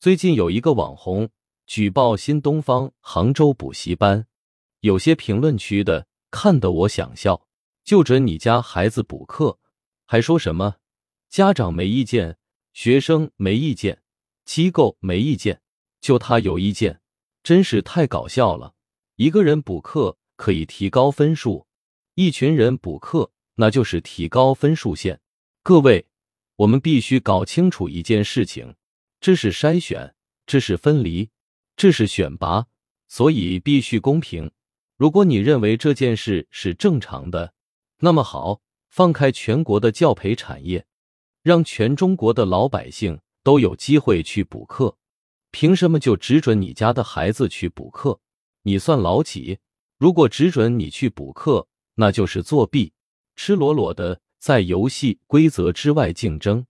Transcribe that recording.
最近有一个网红举报新东方杭州补习班，有些评论区的看得我想笑。就准你家孩子补课，还说什么家长没意见，学生没意见，机构没意见，就他有意见，真是太搞笑了。一个人补课可以提高分数，一群人补课那就是提高分数线。各位，我们必须搞清楚一件事情。这是筛选，这是分离，这是选拔，所以必须公平。如果你认为这件事是正常的，那么好，放开全国的教培产业，让全中国的老百姓都有机会去补课。凭什么就只准你家的孩子去补课？你算老几？如果只准你去补课，那就是作弊，赤裸裸的在游戏规则之外竞争。